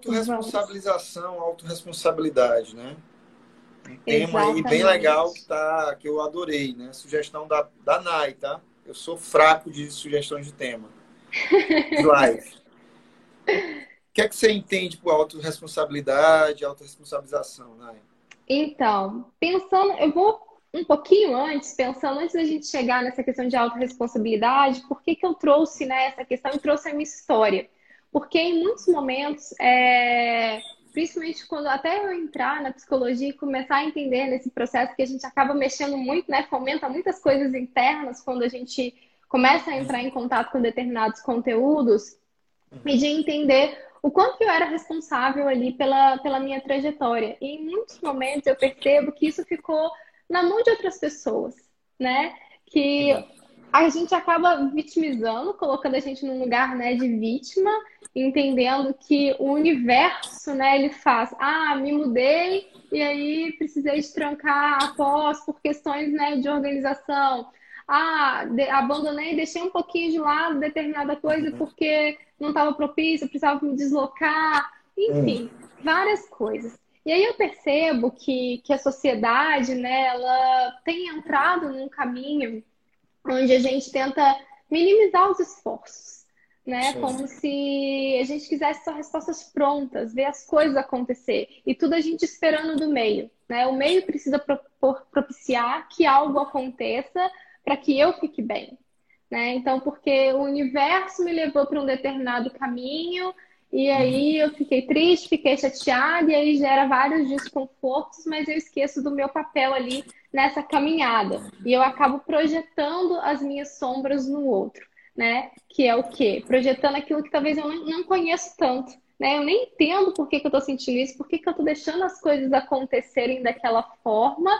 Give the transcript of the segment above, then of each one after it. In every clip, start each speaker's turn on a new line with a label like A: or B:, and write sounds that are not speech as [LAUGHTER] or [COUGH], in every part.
A: autorresponsabilização, autorresponsabilidade, né? Um tema aí bem legal que, tá, que eu adorei, né? Sugestão da, da Nai, tá? Eu sou fraco de sugestões de tema. Live. O que é que você entende por autorresponsabilidade, autorresponsabilização, Nai?
B: Então, pensando, eu vou um pouquinho antes, pensando antes da gente chegar nessa questão de autorresponsabilidade, por que, que eu trouxe né, essa questão e trouxe a minha história? Porque em muitos momentos, é, principalmente quando até eu entrar na psicologia e começar a entender nesse processo que a gente acaba mexendo muito, né, fomenta muitas coisas internas quando a gente começa a entrar em contato com determinados conteúdos e de entender o quanto eu era responsável ali pela, pela minha trajetória. E em muitos momentos eu percebo que isso ficou na mão de outras pessoas, né? Que a gente acaba vitimizando, colocando a gente num lugar né, de vítima, entendendo que o universo, né, ele faz, ah, me mudei e aí precisei de trancar após por questões né, de organização. Ah, de, abandonei, deixei um pouquinho de lado determinada coisa uhum. porque não estava propício, precisava me deslocar, enfim, hum. várias coisas. E aí eu percebo que, que a sociedade, né, ela tem entrado num caminho onde a gente tenta minimizar os esforços, né? Sim. Como se a gente quisesse só respostas prontas, ver as coisas acontecer e tudo a gente esperando do meio, né? O meio precisa propiciar que algo aconteça para que eu fique bem, né? Então, porque o universo me levou para um determinado caminho e aí eu fiquei triste, fiquei chateada, e aí gera vários desconfortos, mas eu esqueço do meu papel ali nessa caminhada. E eu acabo projetando as minhas sombras no outro, né? Que é o quê? Projetando aquilo que talvez eu não conheço tanto. Né? Eu nem entendo por que, que eu estou sentindo isso, por que, que eu estou deixando as coisas acontecerem daquela forma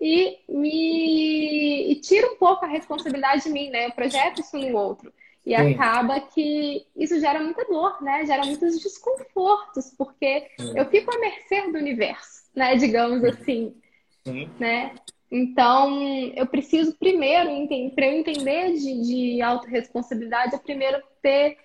B: e me e tira um pouco a responsabilidade de mim, né? Eu projeto isso no outro. E Sim. acaba que isso gera muita dor, né? Gera muitos desconfortos, porque eu fico à mercê do universo, né? Digamos assim, Né? Então, eu preciso primeiro, para eu entender de, de autorresponsabilidade, eu primeiro ter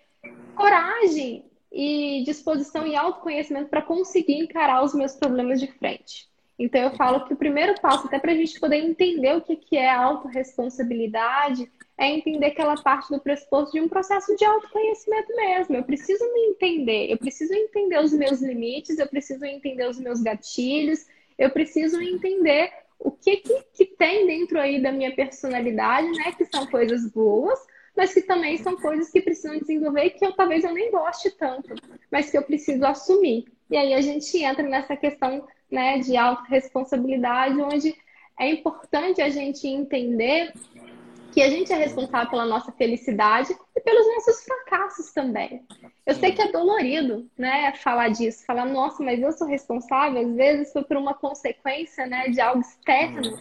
B: coragem e disposição e autoconhecimento para conseguir encarar os meus problemas de frente. Então, eu falo que o primeiro passo, até para a gente poder entender o que, que é autorresponsabilidade, é entender aquela parte do pressuposto de um processo de autoconhecimento mesmo. Eu preciso me entender, eu preciso entender os meus limites, eu preciso entender os meus gatilhos, eu preciso entender o que, que, que tem dentro aí da minha personalidade, né? Que são coisas boas, mas que também são coisas que precisam desenvolver e que eu talvez eu nem goste tanto, mas que eu preciso assumir. E aí a gente entra nessa questão né, de autorresponsabilidade, onde é importante a gente entender que a gente é responsável pela nossa felicidade e pelos nossos fracassos também. Eu sei que é dolorido, né, falar disso, falar, nossa, mas eu sou responsável, às vezes foi por uma consequência, né, de algo externo,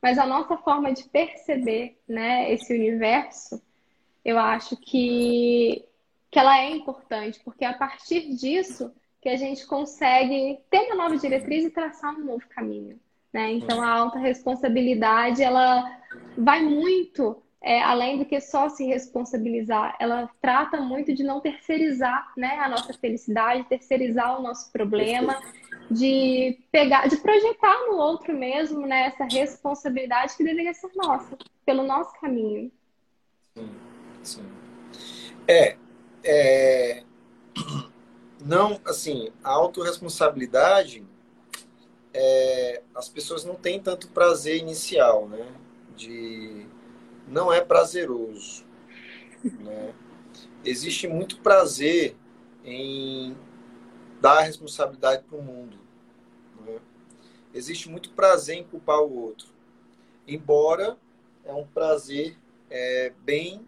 B: mas a nossa forma de perceber, né, esse universo, eu acho que, que ela é importante, porque é a partir disso que a gente consegue ter uma nova diretriz e traçar um novo caminho. Né? Então, a alta responsabilidade, ela vai muito é, além do que só se responsabilizar. Ela trata muito de não terceirizar né, a nossa felicidade, terceirizar o nosso problema, de pegar, de projetar no outro mesmo né, essa responsabilidade que deveria ser nossa, pelo nosso caminho.
A: Sim, sim. É, é não, assim, a autorresponsabilidade é, as pessoas não têm tanto prazer inicial, né? De não é prazeroso, né? Existe muito prazer em dar a responsabilidade para o mundo. Né? Existe muito prazer em culpar o outro, embora é um prazer é, bem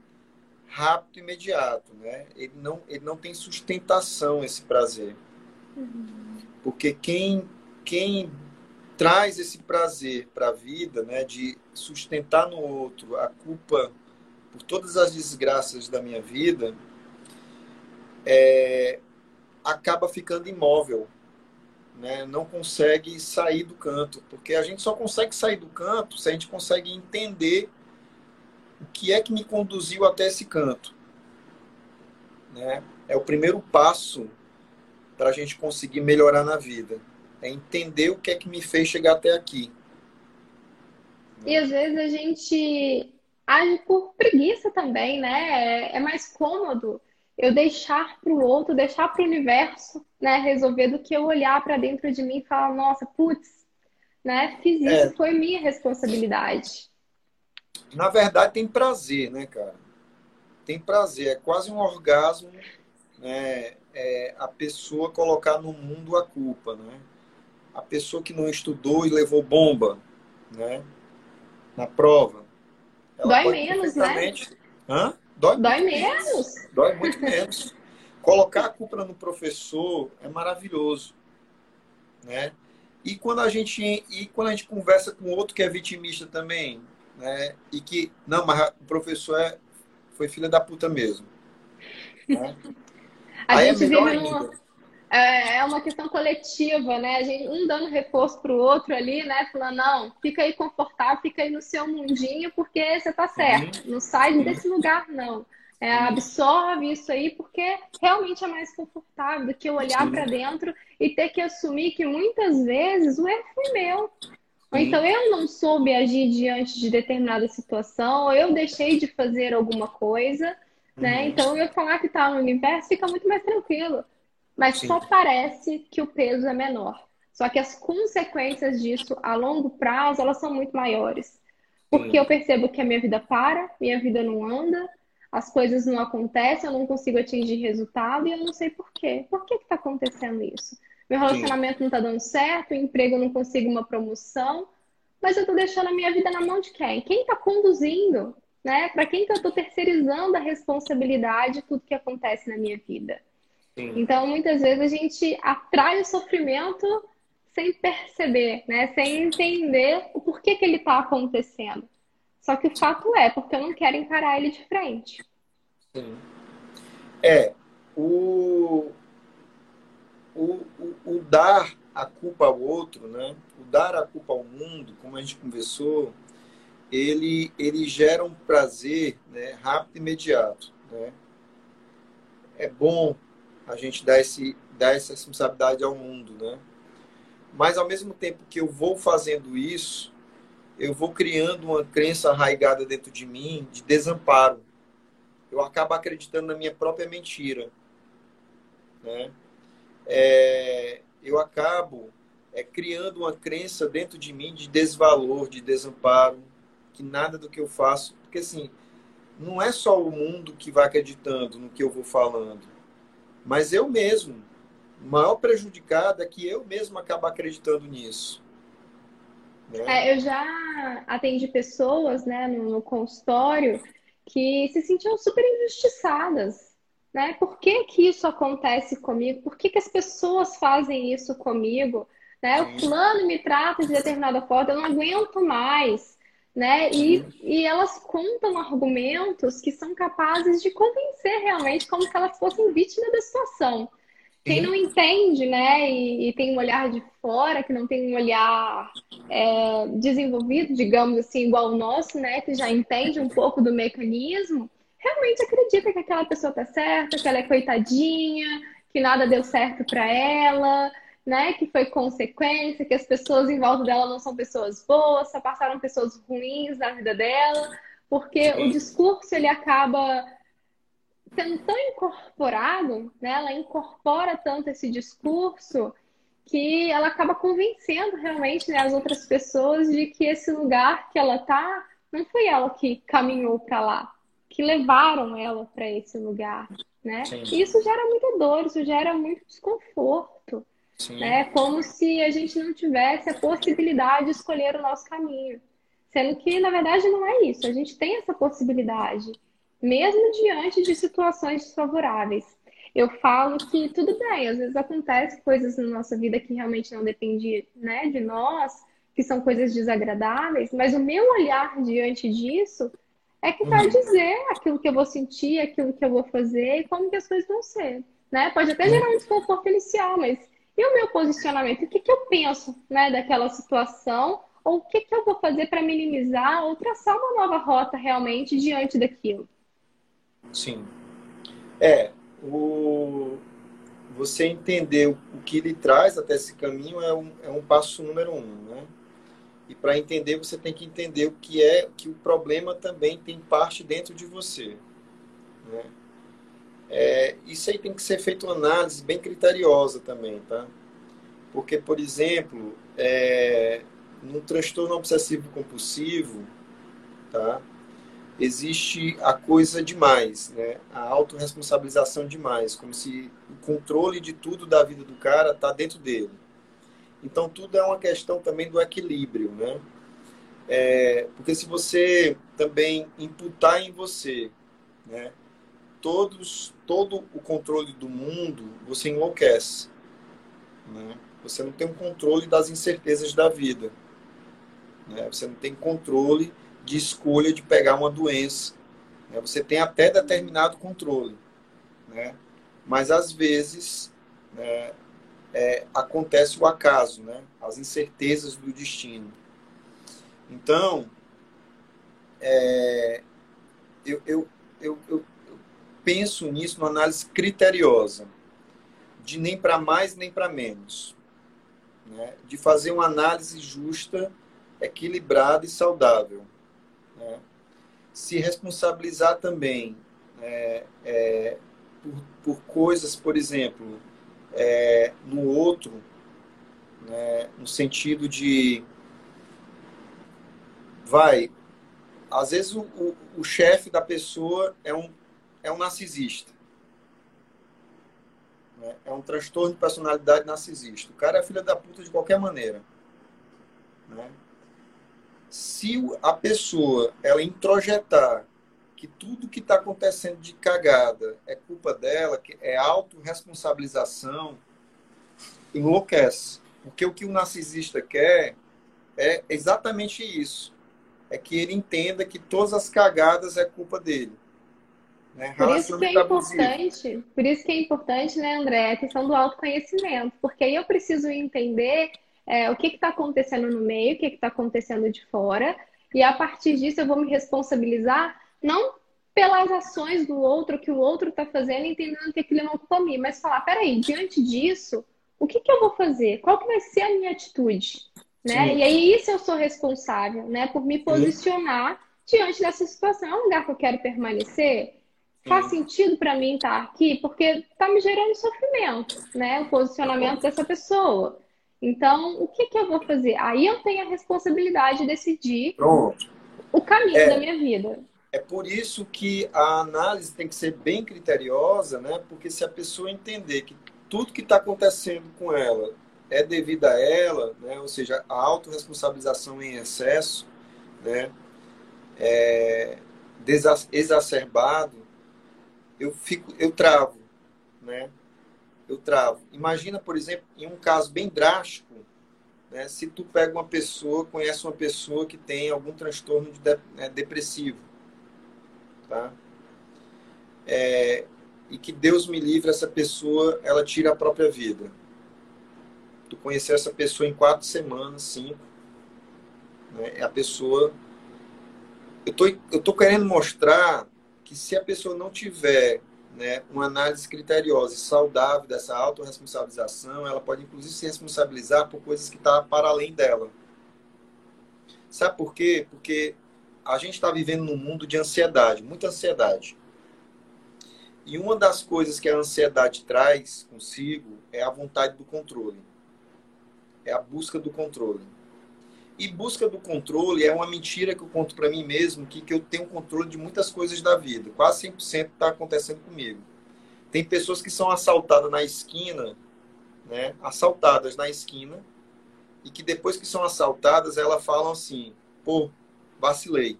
A: rápido e imediato, né? Ele não, ele não tem sustentação esse prazer, uhum. porque quem quem traz esse prazer para a vida, né, de sustentar no outro a culpa por todas as desgraças da minha vida, é, acaba ficando imóvel, né? não consegue sair do canto, porque a gente só consegue sair do canto se a gente consegue entender o que é que me conduziu até esse canto. Né? É o primeiro passo para a gente conseguir melhorar na vida. É entender o que é que me fez chegar até aqui.
B: E às vezes a gente age por preguiça também, né? É, é mais cômodo eu deixar para o outro, deixar para o universo, né, resolver do que eu olhar para dentro de mim e falar, nossa, putz, né, fiz isso, é. foi minha responsabilidade.
A: Na verdade tem prazer, né, cara? Tem prazer, é quase um orgasmo, né? É a pessoa colocar no mundo a culpa, né? A pessoa que não estudou e levou bomba, né? Na prova.
B: Dói menos, né?
A: Hã?
B: Dói, Dói menos.
A: Dói muito menos. Colocar a culpa no professor é maravilhoso, né? E quando a gente e quando a gente conversa com outro que é vitimista também, né? E que não, mas o professor é, foi filha da puta mesmo. Né?
B: A Aí é gente é vive numa, é, é uma questão coletiva, né? A gente, um dando reforço para o outro ali, né? Falando, não, fica aí confortável, fica aí no seu mundinho, porque você tá certo. Uhum. Não sai desse lugar, não. É, absorve isso aí, porque realmente é mais confortável do que olhar para dentro e ter que assumir que muitas vezes o erro foi meu. Ou então eu não soube agir diante de determinada situação, ou eu deixei de fazer alguma coisa, né? Uhum. Então eu falar que tá no universo fica muito mais tranquilo. Mas Sim. só parece que o peso é menor. Só que as consequências disso a longo prazo, elas são muito maiores. Porque Sim. eu percebo que a minha vida para, minha vida não anda, as coisas não acontecem, eu não consigo atingir resultado e eu não sei por quê. Por que está acontecendo isso? Meu relacionamento Sim. não está dando certo, o emprego eu não consigo uma promoção, mas eu estou deixando a minha vida na mão de quem? Quem está conduzindo? Né? Para quem que eu estou terceirizando a responsabilidade de tudo que acontece na minha vida? Sim. Então, muitas vezes a gente atrai o sofrimento sem perceber, né? Sem entender o porquê que ele está acontecendo. Só que o fato é, porque eu não quero encarar ele de frente.
A: Sim. É, o, o, o, o dar a culpa ao outro, né? O dar a culpa ao mundo, como a gente conversou, ele, ele gera um prazer né, rápido e imediato. Né? É bom a gente dá, esse, dá essa responsabilidade ao mundo, né? Mas ao mesmo tempo que eu vou fazendo isso, eu vou criando uma crença arraigada dentro de mim de desamparo. Eu acabo acreditando na minha própria mentira, né? É, eu acabo é, criando uma crença dentro de mim de desvalor, de desamparo, que nada do que eu faço, porque assim, não é só o mundo que vai acreditando no que eu vou falando mas eu mesmo, o maior prejudicado é que eu mesmo acabo acreditando nisso.
B: Né? É, eu já atendi pessoas né, no, no, consultório que se sentiam super injustiçadas. Né? Por que, que isso acontece comigo? Por que, que as pessoas fazem isso comigo? Né? O plano me trata de determinada forma, eu não aguento mais né? E, e elas contam argumentos que são capazes de convencer realmente como se elas fossem vítimas da situação. Quem não entende, né, e, e, tem um olhar de fora, que não tem um olhar é, desenvolvido, digamos assim, igual o nosso, né, que já entende um pouco do mecanismo, realmente acredita que aquela pessoa tá certa, que ela é coitadinha, que nada deu certo para ela, né, que foi consequência, que as pessoas em volta dela não são pessoas boas, só passaram pessoas ruins na vida dela, porque Sim. o discurso ele acaba sendo tão incorporado, né, ela incorpora tanto esse discurso que ela acaba convencendo realmente né, as outras pessoas de que esse lugar que ela tá não foi ela que caminhou para lá, que levaram ela para esse lugar, né? E isso gera muita dor, isso gera muito desconforto. Sim. Né? Como se a gente não tivesse a possibilidade de escolher o nosso caminho. Sendo que, na verdade, não é isso. A gente tem essa possibilidade, mesmo diante de situações desfavoráveis. Eu falo que tudo bem, às vezes acontecem coisas na nossa vida que realmente não dependem né, de nós, que são coisas desagradáveis, mas o meu olhar diante disso é que vai uhum. dizer aquilo que eu vou sentir, aquilo que eu vou fazer e como que as coisas vão ser. Né? Pode até gerar um desconforto inicial, mas e o meu posicionamento? O que, que eu penso né, daquela situação? Ou o que, que eu vou fazer para minimizar ou traçar uma nova rota realmente diante daquilo?
A: Sim. É, o... você entender o, que lhe traz até esse caminho é um, é um passo número um, né? E para entender, você tem que entender o que é que o problema também tem parte dentro de você. Né? É, isso aí tem que ser feito uma análise bem criteriosa também, tá? Porque, por exemplo, é, num transtorno obsessivo compulsivo, tá? Existe a coisa demais, né? A autorresponsabilização demais, como se o controle de tudo da vida do cara tá dentro dele. Então, tudo é uma questão também do equilíbrio, né? É, porque se você também imputar em você, né, todos, todo o controle do mundo, você enlouquece. Né? Você não tem um controle das incertezas da vida. Né? Você não tem controle de escolha de pegar uma doença. Né? Você tem até determinado controle. Né? Mas, às vezes, né, é, acontece o acaso, né? as incertezas do destino. Então, é, eu, eu, eu, eu, penso nisso numa análise criteriosa, de nem para mais nem para menos, né? de fazer uma análise justa, equilibrada e saudável. Né? Se responsabilizar também é, é, por, por coisas, por exemplo, é, no outro, né, no sentido de vai, às vezes o, o, o chefe da pessoa é um, é um narcisista. Né? É um transtorno de personalidade narcisista. O cara é filha da puta de qualquer maneira. Né? Se a pessoa ela introjetar que tudo que está acontecendo de cagada é culpa dela, que é autorresponsabilização, enlouquece. Porque o que o narcisista quer é exatamente isso. É que ele entenda que todas as cagadas é culpa dele.
B: Né? Por isso que é importante, por isso que é importante, né, André, a questão do autoconhecimento, porque aí eu preciso entender é, o que está acontecendo no meio, o que está acontecendo de fora, e a partir disso eu vou me responsabilizar não pelas ações do outro, que o outro está fazendo, entendendo que aquilo não mim, mas falar, peraí, diante disso, o que, que eu vou fazer? Qual que vai ser a minha atitude? Né? E aí isso eu sou responsável, né? Por me posicionar Sim. diante dessa situação. É um lugar que eu quero permanecer? Faz sentido para mim estar aqui? Porque está me gerando sofrimento, né? O posicionamento dessa pessoa. Então, o que, que eu vou fazer? Aí eu tenho a responsabilidade de decidir Pronto. o caminho é. da minha vida.
A: É por isso que a análise tem que ser bem criteriosa, né? Porque se a pessoa entender que tudo que está acontecendo com ela é devido a ela, né? Ou seja, a autorresponsabilização em excesso, né? É, exacerbado, eu fico, eu travo, né? Eu travo. Imagina, por exemplo, em um caso bem drástico, né? Se tu pega uma pessoa, conhece uma pessoa que tem algum transtorno de, né, depressivo, tá? É, e que Deus me livre essa pessoa, ela tira a própria vida. Tu conhecer essa pessoa em quatro semanas, cinco, né? A pessoa. Eu tô, eu tô querendo mostrar que se a pessoa não tiver né, uma análise criteriosa e saudável dessa autorresponsabilização, ela pode inclusive se responsabilizar por coisas que estão tá para além dela. Sabe por quê? Porque a gente está vivendo num mundo de ansiedade, muita ansiedade. E uma das coisas que a ansiedade traz consigo é a vontade do controle. É a busca do controle. E busca do controle é uma mentira que eu conto para mim mesmo, que, que eu tenho controle de muitas coisas da vida. Quase 100% está acontecendo comigo. Tem pessoas que são assaltadas na esquina, né? assaltadas na esquina, e que depois que são assaltadas, elas falam assim, pô, vacilei.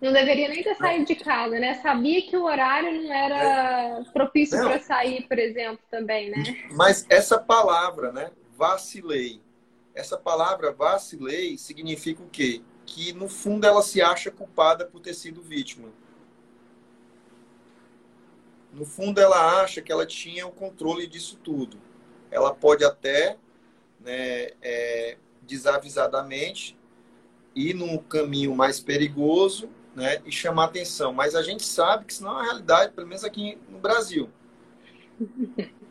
B: Não deveria nem ter saído de casa, né? Sabia que o horário não era é. propício para sair, por exemplo, também, né?
A: Mas essa palavra, né? Vacilei. Essa palavra vacilei significa o quê? Que no fundo ela se acha culpada por ter sido vítima. No fundo ela acha que ela tinha o controle disso tudo. Ela pode até, né, é, desavisadamente, ir num caminho mais perigoso né, e chamar atenção. Mas a gente sabe que isso não é a realidade, pelo menos aqui no Brasil.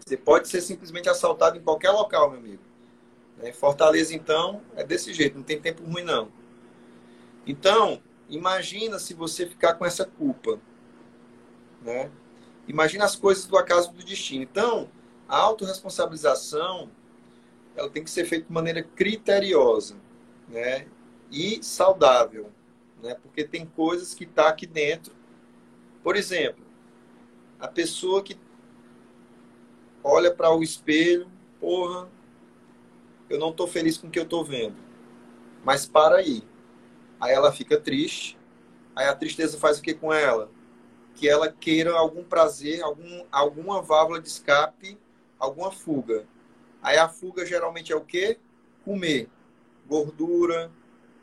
A: Você pode ser simplesmente assaltado em qualquer local, meu amigo. Né? Fortaleza, então, é desse jeito, não tem tempo ruim, não. Então, imagina se você ficar com essa culpa. Né? Imagina as coisas do acaso do destino. Então, a autorresponsabilização ela tem que ser feita de maneira criteriosa né? e saudável. Né? Porque tem coisas que estão tá aqui dentro. Por exemplo, a pessoa que olha para o espelho, porra, eu não estou feliz com o que eu estou vendo. Mas para aí. Aí ela fica triste. Aí a tristeza faz o que com ela? Que ela queira algum prazer, algum, alguma válvula de escape, alguma fuga. Aí a fuga geralmente é o quê? Comer. Gordura,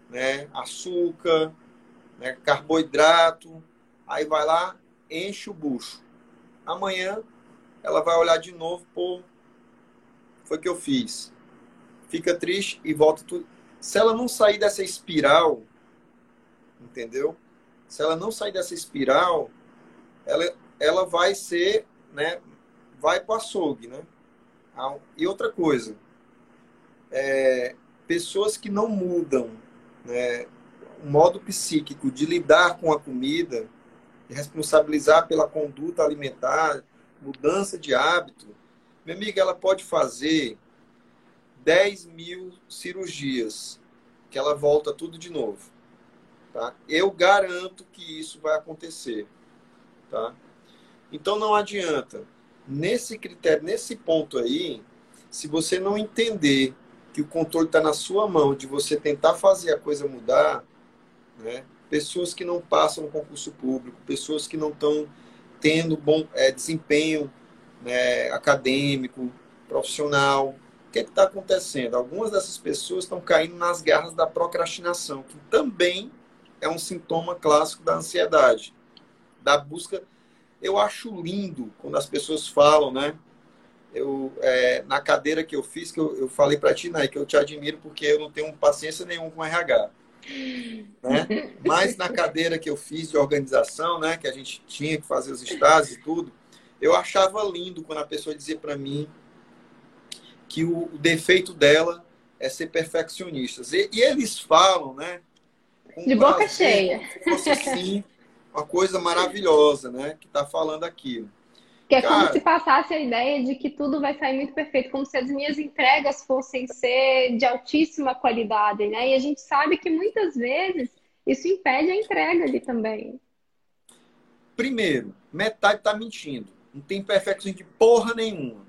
A: né? açúcar, né? carboidrato. Aí vai lá, enche o bucho. Amanhã ela vai olhar de novo, pô, foi o que eu fiz fica triste e volta tudo. Se ela não sair dessa espiral, entendeu? Se ela não sair dessa espiral, ela, ela vai ser, né? Vai para o açougue, né? E outra coisa, é, pessoas que não mudam né, o modo psíquico de lidar com a comida, responsabilizar pela conduta alimentar, mudança de hábito, minha amiga, ela pode fazer 10 mil cirurgias, que ela volta tudo de novo. Tá? Eu garanto que isso vai acontecer. Tá? Então não adianta. Nesse critério, nesse ponto aí, se você não entender que o controle está na sua mão, de você tentar fazer a coisa mudar, né? pessoas que não passam no concurso público, pessoas que não estão tendo bom é, desempenho né, acadêmico, profissional, o que é está acontecendo? Algumas dessas pessoas estão caindo nas garras da procrastinação, que também é um sintoma clássico da ansiedade, da busca. Eu acho lindo quando as pessoas falam, né? Eu, é, na cadeira que eu fiz, que eu, eu falei para ti, né, que eu te admiro porque eu não tenho paciência nenhuma com RH. Né? [LAUGHS] Mas na cadeira que eu fiz de organização, né, que a gente tinha que fazer os estágios e tudo, eu achava lindo quando a pessoa dizia para mim que o, defeito dela é ser perfeccionista. E, e eles falam, né?
B: De boca prazer, cheia.
A: fosse assim, uma coisa maravilhosa, né? Que está falando aquilo.
B: Que é Cara, como se passasse a ideia de que tudo vai sair muito perfeito, como se as minhas entregas fossem ser de altíssima qualidade, né? E a gente sabe que muitas vezes isso impede a entrega ali também.
A: Primeiro, metade está mentindo. Não tem perfecção de porra nenhuma.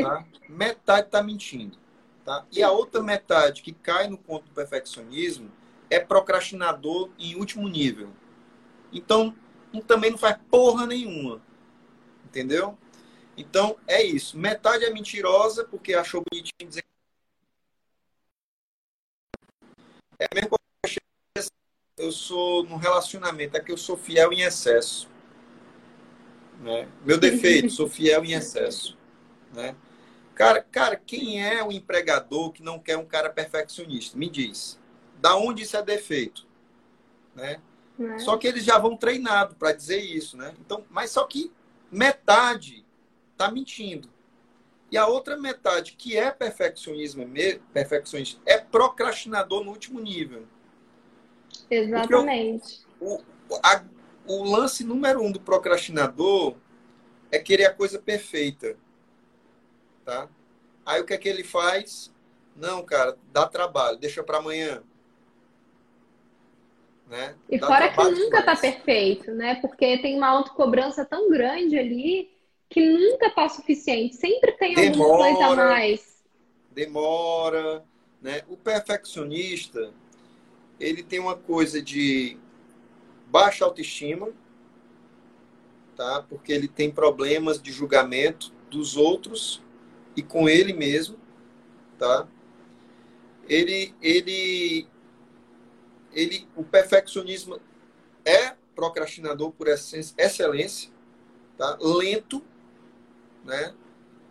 A: Tá? [LAUGHS] metade está mentindo. Tá? E a outra metade que cai no ponto do perfeccionismo é procrastinador em último nível. Então, também não faz porra nenhuma. Entendeu? Então, é isso. Metade é mentirosa porque achou bonitinho dizer. É mesmo que eu sou no relacionamento, é que eu sou fiel em excesso. Né? Meu defeito, sou fiel em excesso. Né? Cara, cara, quem é o empregador que não quer um cara perfeccionista? Me diz. Da onde isso é defeito? Né? É. Só que eles já vão treinado para dizer isso, né? Então, mas só que metade está mentindo. E a outra metade, que é perfeccionismo, perfeccionista, é procrastinador no último nível.
B: Exatamente.
A: O, a, o lance número um do procrastinador é querer a coisa perfeita. Tá? Aí o que é que ele faz? Não, cara, dá trabalho, deixa para amanhã.
B: Né? E dá fora que nunca tá perfeito, né? Porque tem uma autocobrança tão grande ali que nunca tá suficiente. Sempre tem demora, alguma coisa a mais.
A: Demora, né? O perfeccionista, ele tem uma coisa de baixa autoestima, tá? Porque ele tem problemas de julgamento dos outros e com ele mesmo, tá? Ele, ele, ele, o perfeccionismo é procrastinador por excelência, tá? Lento, né?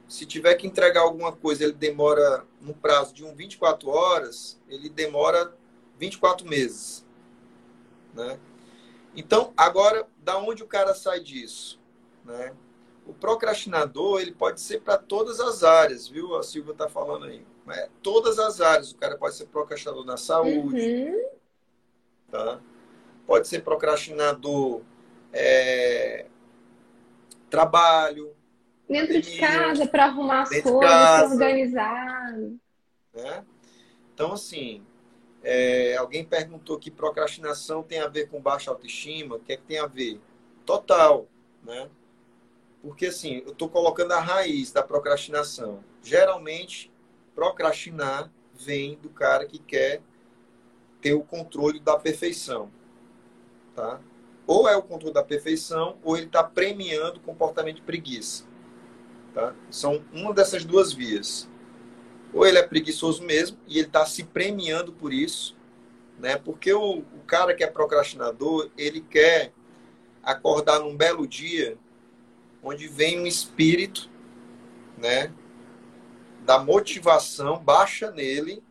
A: Se tiver que entregar alguma coisa, ele demora no prazo de um 24 horas, ele demora 24 meses, né? Então, agora, da onde o cara sai disso? Né? o procrastinador ele pode ser para todas as áreas, viu? A Silvia está falando aí. É, todas as áreas. O cara pode ser procrastinador na saúde, uhum. tá? Pode ser procrastinador é, trabalho.
B: Dentro de casa, para arrumar as coisas, organizar.
A: Né? Então, assim, é, alguém perguntou que procrastinação tem a ver com baixa autoestima. O que é que tem a ver? Total, né? Porque, assim, eu estou colocando a raiz da procrastinação. Geralmente, procrastinar vem do cara que quer ter o controle da perfeição, tá? Ou é o controle da perfeição, ou ele está premiando o comportamento de preguiça, tá? São uma dessas duas vias. Ou ele é preguiçoso mesmo e ele está se premiando por isso, né? Porque o, o cara que é procrastinador, ele quer acordar num belo dia onde vem um espírito, né, da motivação baixa nele,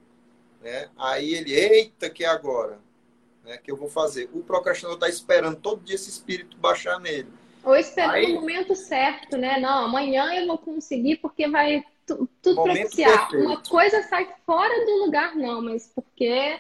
A: né? Aí ele, eita, que é agora, né, que eu vou fazer. O procrastinador está esperando todo dia esse espírito baixar nele.
B: Ou esperando Aí, o momento certo, né? Não, amanhã eu vou conseguir porque vai tudo propiciar. Perfeito. Uma coisa sai fora do lugar, não, mas porque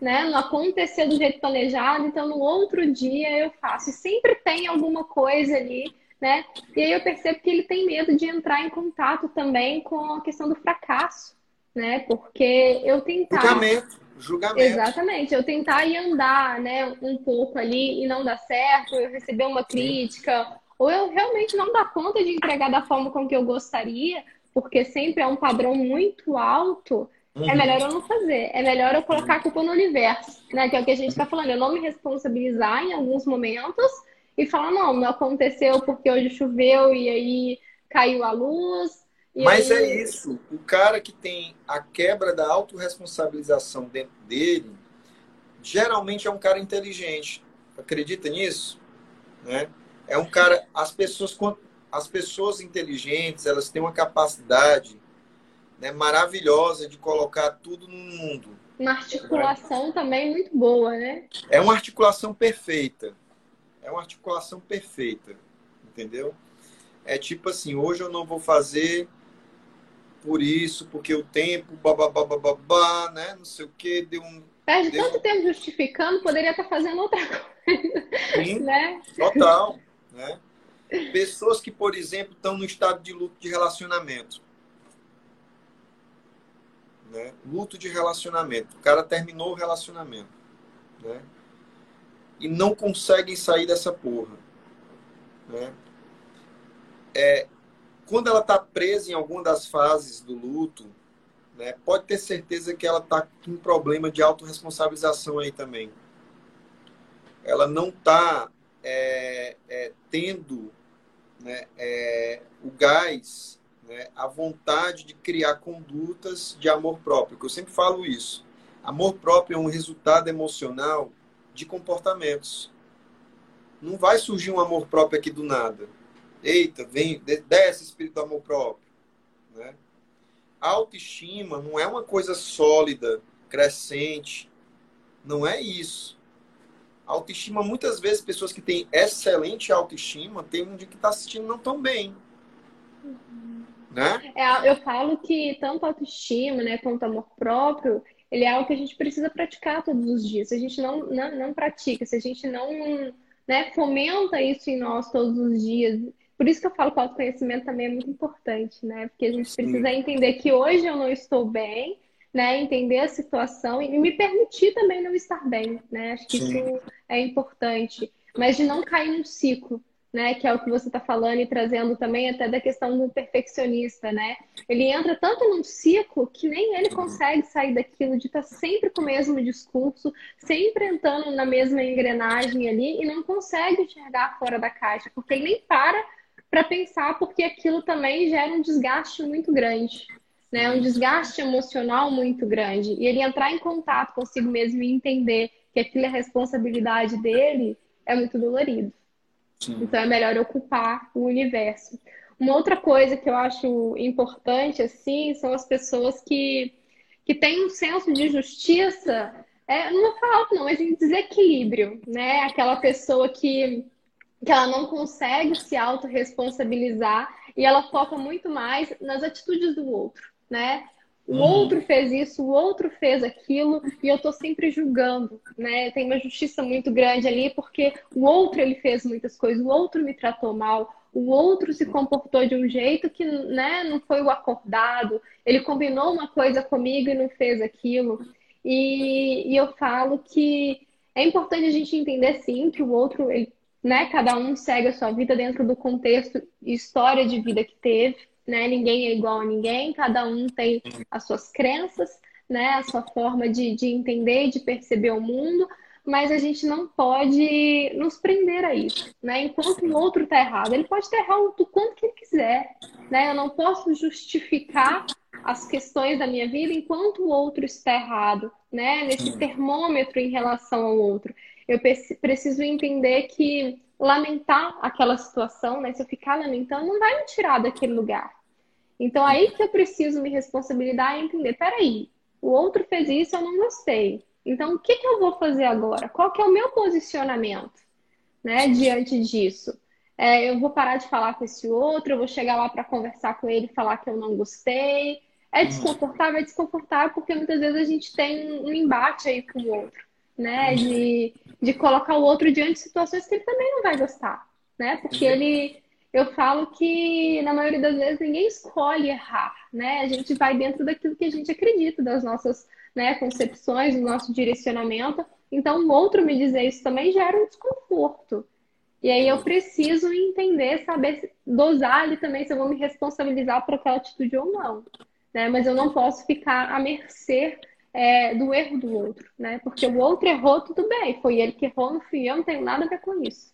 B: né, não aconteceu do jeito planejado, então no outro dia eu faço. E sempre tem alguma coisa ali né? E aí eu percebo que ele tem medo de entrar em contato também com a questão do fracasso, né? Porque eu tentar.
A: Julgamento. Julgamento.
B: Exatamente. Eu tentar ir andar, né, um pouco ali e não dar certo, eu receber uma crítica, ou eu realmente não dar conta de entregar da forma com que eu gostaria, porque sempre é um padrão muito alto. É uhum. É melhor eu não fazer. É melhor eu colocar a culpa no universo, né? Que é o que a gente está falando. Eu não me responsabilizar em alguns momentos e falar, não, não aconteceu porque hoje choveu e aí caiu a luz.
A: Mas
B: aí...
A: é isso. O cara que tem a quebra da autorresponsabilização dentro dele, geralmente é um cara inteligente. Acredita nisso? Né? É um cara. As pessoas, as pessoas inteligentes, elas têm uma capacidade né, maravilhosa de colocar tudo no mundo.
B: Uma articulação também muito boa, né?
A: É uma articulação perfeita é uma articulação perfeita, entendeu? É tipo assim, hoje eu não vou fazer por isso, porque o tempo, babá, babá, né? Não sei o que, deu um.
B: Perde deu... tanto tempo justificando, poderia estar fazendo outra [LAUGHS] coisa. Sim, né?
A: Total. Né? Pessoas que, por exemplo, estão no estado de luto de relacionamento. Né? Luto de relacionamento. O cara terminou o relacionamento. Né? e não conseguem sair dessa porra. Né? É, quando ela está presa em alguma das fases do luto, né, pode ter certeza que ela está com um problema de autorresponsabilização aí também. Ela não está é, é, tendo né, é, o gás, né, a vontade de criar condutas de amor próprio. Que eu sempre falo isso. Amor próprio é um resultado emocional de comportamentos. Não vai surgir um amor próprio aqui do nada. Eita, vem, desce espírito do amor próprio. Né? A autoestima não é uma coisa sólida, crescente. Não é isso. Autoestima, muitas vezes, pessoas que têm excelente autoestima, tem um dia que está assistindo não tão bem. Uhum. Né?
B: É, eu falo que tanto autoestima né, quanto amor próprio, ele é algo que a gente precisa praticar todos os dias. Se a gente não, não, não pratica, se a gente não né, fomenta isso em nós todos os dias. Por isso que eu falo que o autoconhecimento também é muito importante, né? Porque a gente precisa entender que hoje eu não estou bem, né? Entender a situação e me permitir também não estar bem, né? Acho que Sim. isso é importante. Mas de não cair num ciclo, né, que é o que você está falando e trazendo também até da questão do perfeccionista, né? Ele entra tanto num ciclo que nem ele consegue sair daquilo de estar tá sempre com o mesmo discurso, sempre entrando na mesma engrenagem ali e não consegue enxergar fora da caixa, porque ele nem para para pensar, porque aquilo também gera um desgaste muito grande, né? Um desgaste emocional muito grande. E ele entrar em contato consigo mesmo e entender que aquilo é responsabilidade dele é muito dolorido. Sim. Então é melhor ocupar o universo. Uma outra coisa que eu acho importante, assim, são as pessoas que, que têm um senso de justiça, é, não vou falar não, mas em desequilíbrio, né? Aquela pessoa que que ela não consegue se autorresponsabilizar e ela foca muito mais nas atitudes do outro, né? O uhum. outro fez isso, o outro fez aquilo, e eu tô sempre julgando, né? Tem uma justiça muito grande ali, porque o outro ele fez muitas coisas, o outro me tratou mal, o outro se comportou de um jeito que né, não foi o acordado, ele combinou uma coisa comigo e não fez aquilo. E, e eu falo que é importante a gente entender sim que o outro, ele, né, cada um segue a sua vida dentro do contexto e história de vida que teve né? Ninguém é igual a ninguém, cada um tem as suas crenças, né? A sua forma de, de entender de perceber o mundo, mas a gente não pode nos prender a isso, né? Enquanto o outro está errado, ele pode estar errado o quanto que ele quiser, né? Eu não posso justificar as questões da minha vida enquanto o outro está errado, né? Nesse termômetro em relação ao outro. Eu preciso entender que lamentar aquela situação, né? Se eu ficar lamentando, não vai me tirar daquele lugar. Então, aí que eu preciso me responsabilizar e entender, peraí, o outro fez isso, eu não gostei. Então, o que, que eu vou fazer agora? Qual que é o meu posicionamento, né, diante disso? É, eu vou parar de falar com esse outro, eu vou chegar lá para conversar com ele e falar que eu não gostei. É desconfortável, é desconfortável, porque muitas vezes a gente tem um embate aí com o outro, né? De, de colocar o outro diante de situações que ele também não vai gostar, né? Porque ele eu falo que na maioria das vezes ninguém escolhe errar, né? A gente vai dentro daquilo que a gente acredita, das nossas né, concepções, do nosso direcionamento. Então, o outro me dizer isso também gera um desconforto. E aí eu preciso entender, saber dosar ali também se eu vou me responsabilizar por aquela atitude ou não. Né? Mas eu não posso ficar à mercê é, do erro do outro, né? Porque o outro errou, tudo bem, foi ele que errou, não fui eu, não tenho nada a ver com isso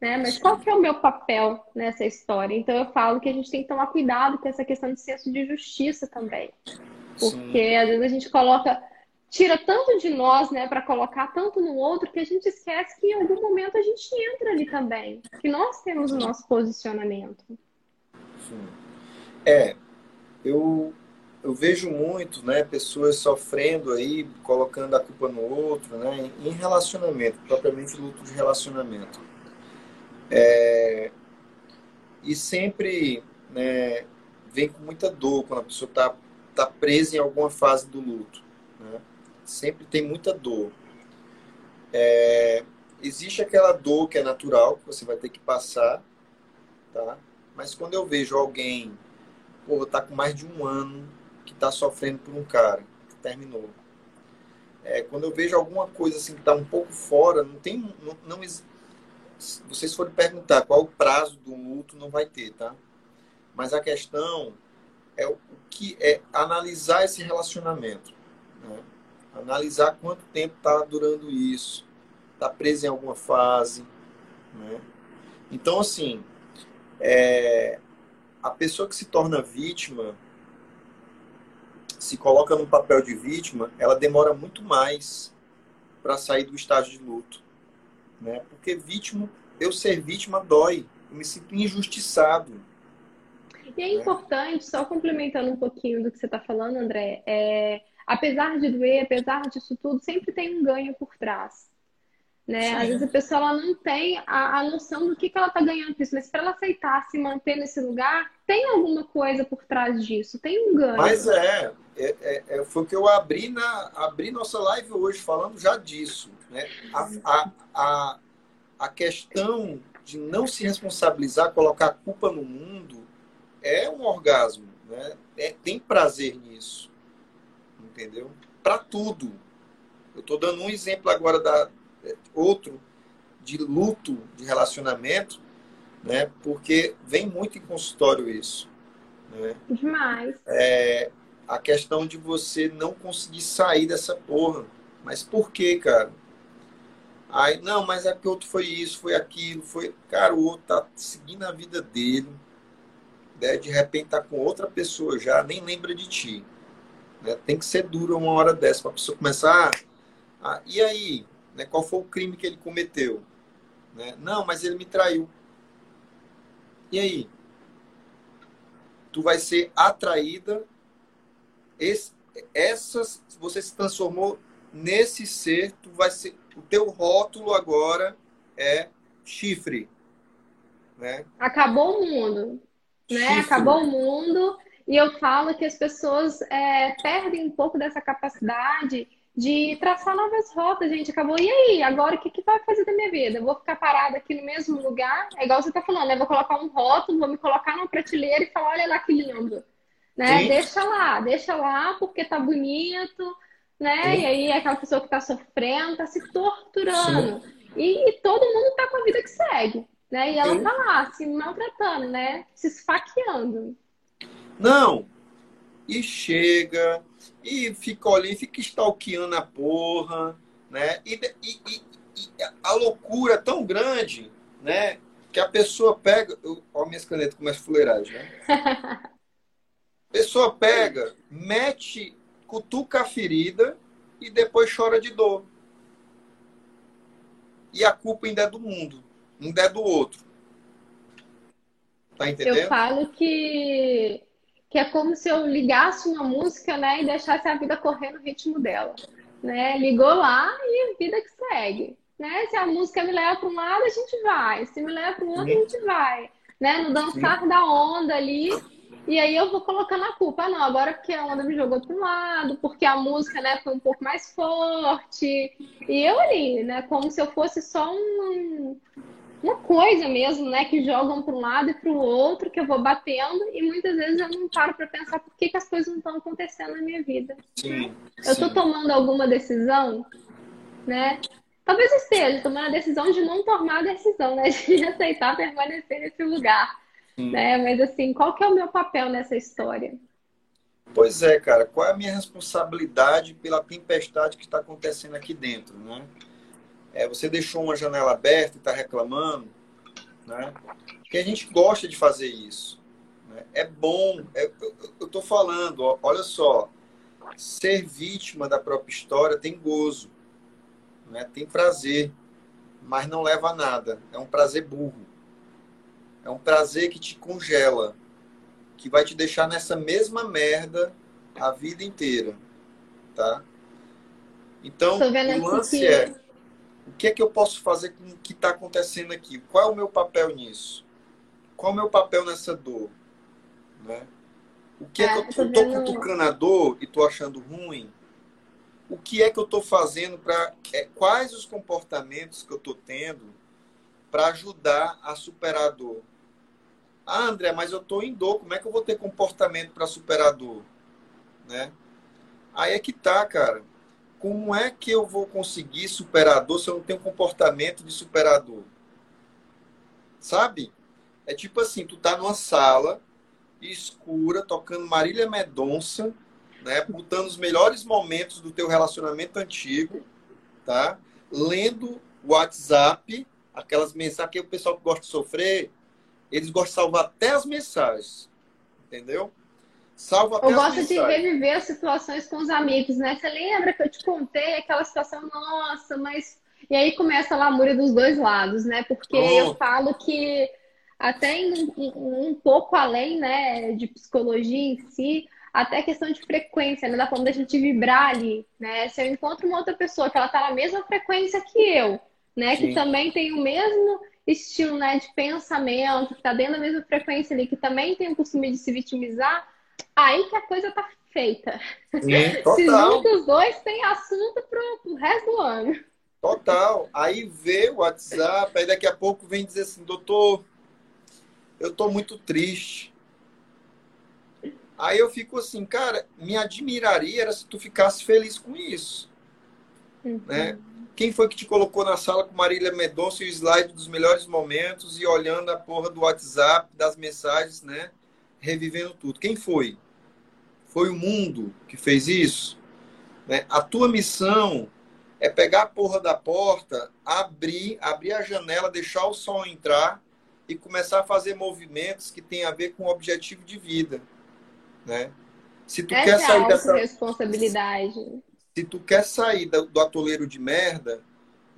B: né? Mas qual que é o meu papel nessa história? Então eu falo que a gente tem que tomar cuidado com essa questão de senso de justiça também. Porque Sim. às vezes a gente coloca, tira tanto de nós, né, para colocar tanto no outro, que a gente esquece que em algum momento a gente entra ali também. Que nós temos o nosso posicionamento.
A: Sim. É, eu, eu vejo muito, né, pessoas sofrendo aí, colocando a culpa no outro, né, em relacionamento, propriamente luto de relacionamento. É, e sempre né, vem com muita dor quando a pessoa está tá presa em alguma fase do luto. Né? Sempre tem muita dor. É, existe aquela dor que é natural, que você vai ter que passar, tá? Mas quando eu vejo alguém, porra, tá com mais de um ano que tá sofrendo por um cara que terminou. É, quando eu vejo alguma coisa assim que tá um pouco fora, não tem, não, não, se vocês forem perguntar qual o prazo do luto, não vai ter, tá? Mas a questão é o que é analisar esse relacionamento, né? analisar quanto tempo está durando isso, está preso em alguma fase, né? Então, assim, é, a pessoa que se torna vítima, se coloca no papel de vítima, ela demora muito mais para sair do estágio de luto né? Porque vítima, eu ser vítima dói, eu me sinto injustiçado.
B: E é importante, só complementando um pouquinho do que você está falando, André, é, apesar de doer, apesar disso tudo, sempre tem um ganho por trás. Né? Às vezes a pessoa ela não tem a, a noção do que, que ela está ganhando com isso, mas para ela aceitar se manter nesse lugar, tem alguma coisa por trás disso, tem um ganho.
A: Mas é, é, é, é foi o que eu abri, na, abri nossa live hoje falando já disso. Né? A, a, a, a questão de não se responsabilizar, colocar a culpa no mundo, é um orgasmo. Né? É, tem prazer nisso. Entendeu? Para tudo. Eu estou dando um exemplo agora da é, outro de luto de relacionamento, né? Porque vem muito em consultório isso. Né?
B: Demais.
A: É, a questão de você não conseguir sair dessa porra. Mas por quê, cara? Aí, não, mas é que outro foi isso, foi aquilo, foi. Cara, o outro tá seguindo a vida dele, né? de repente tá com outra pessoa já, nem lembra de ti. Né? Tem que ser duro uma hora dessa para a pessoa começar. A, e aí, né? qual foi o crime que ele cometeu? Né? Não, mas ele me traiu. E aí? Tu vai ser atraída. Esse, essas, você se transformou nesse ser, tu vai ser o teu rótulo agora é chifre. né?
B: Acabou o mundo, né?
A: Chifre.
B: Acabou o mundo. E eu falo que as pessoas é, perdem um pouco dessa capacidade de traçar novas rotas, gente. Acabou. E aí? Agora o que, que vai fazer da minha vida? Eu vou ficar parada aqui no mesmo lugar? É igual você tá falando, né? Vou colocar um rótulo, vou me colocar numa prateleira e falar, olha lá que lindo. Né?
A: Sim.
B: Deixa lá, deixa lá, porque tá bonito, né?
A: Sim.
B: E aí é aquela pessoa que tá sofrendo, tá se torturando. E, e todo mundo tá com a vida que segue, né? E ela
A: Sim.
B: tá lá, se maltratando, né? Se esfaqueando.
A: Não. E chega, e fica olhando, fica stalkeando a porra, né? E, e- e- a loucura é tão grande, né? Que a pessoa pega. eu- Ó, minhas canetas começam a fuleiragem, [LAUGHS] né? Pessoa pega, mete, cutuca a ferida e depois chora de dor. E a culpa ainda é do mundo, ainda é do outro. Tá
B: Eu
A: entendendo?
B: falo que, que é como se eu ligasse uma música, né, e deixasse a vida correr no ritmo dela, né? Ligou lá e a vida que segue, né? Se a música me leva para um lado, a gente vai. Se me leva para o outro, a
A: Sim.
B: gente vai, né? No dançar da onda ali. E aí eu vou colocando a culpa. Ah, não, agora porque a onda me jogou para um lado, porque a música, né, foi um pouco mais forte. E eu ali, né, como se eu fosse só um, uma coisa mesmo, né? Que jogam para um lado e para o outro, que eu vou batendo, e muitas vezes eu não paro para pensar por que, que as coisas não estão acontecendo na minha vida.
A: Sim.
B: Eu estou tomando alguma decisão, né? Talvez eu esteja tomando a decisão de não tomar a decisão, né? [LAUGHS] De aceitar permanecer nesse lugar,
A: Sim.
B: né? Mas assim, qual que é o meu papel nessa história?
A: Pois é, cara. Qual é a minha responsabilidade pela tempestade que está acontecendo aqui dentro, né? É, você deixou uma janela aberta e está reclamando, né? Porque a gente gosta de fazer isso. né? É bom. é- eu, tô falando, ó, olha só. Ser vítima da própria história tem gozo, né? Tem prazer, mas não leva a nada. É um prazer burro. É um prazer que te congela, que vai te deixar nessa mesma merda a vida inteira, tá? Então, o lance
B: que-
A: é o que é que eu posso fazer com o que está acontecendo aqui? Qual é o meu papel nisso? Qual é o meu papel nessa dor? Né? O que é,
B: É,
A: que eu
B: eu
A: tô,
B: tô
A: tô cutucando a dor e tô achando ruim? O que é que eu tô fazendo para quais os comportamentos que eu tô tendo para ajudar a superar a dor? Ah, André, mas eu tô em dor, como é que eu vou ter comportamento para superar a dor? Né? Aí é que tá, cara. Como é que eu vou conseguir superar a dor se eu não tenho comportamento de superar a dor? Sabe? É tipo assim, tu tá numa sala escura, tocando Marília Mendonça, né? Botando os melhores momentos do teu relacionamento antigo, tá? Lendo WhatsApp, aquelas mensagens que o pessoal que gosta de sofrer, eles gostam de salvar até as mensagens. Entendeu? Salva até
B: Eu gosto de reviver as situações com os amigos, né? Você lembra que eu te contei aquela situação, nossa, mas. E aí começa a lamúria dos dois lados, né? Porque eu
A: Pronto.
B: falo que até em um, um pouco além, né, de psicologia em si, até questão de frequência, né? Da forma da gente vibrar ali, né? Se eu encontro uma outra pessoa que ela tá na mesma frequência que eu, né? Que
A: Sim.
B: também tem o mesmo estilo, né, de pensamento, que tá dentro da mesma frequência ali, que também tem o costume de se vitimizar, aí que a coisa tá feita.
A: Sim, [LAUGHS]
B: Se junta os dois, tem assunto pro, pro resto do ano.
A: Total. Aí vê o WhatsApp, aí daqui a pouco vem dizer assim, doutor, eu tô muito triste. Aí eu fico assim, cara, me admiraria se tu ficasse feliz com isso. Né? Quem foi que te colocou na sala com Marília Mendonça e o slide dos melhores momentos e olhando a porra do WhatsApp, das mensagens, né? Revivendo tudo. Quem foi? Foi o mundo que fez isso? Né? A tua missão é pegar a porra da porta, abrir, abrir a janela, deixar o sol entrar e começar a fazer movimentos que têm a ver com o objetivo de vida, né? Se tu quer
B: Essa é a
A: sair dessa,
B: autorresponsabilidade.
A: Se tu quer sair do, do atoleiro de merda,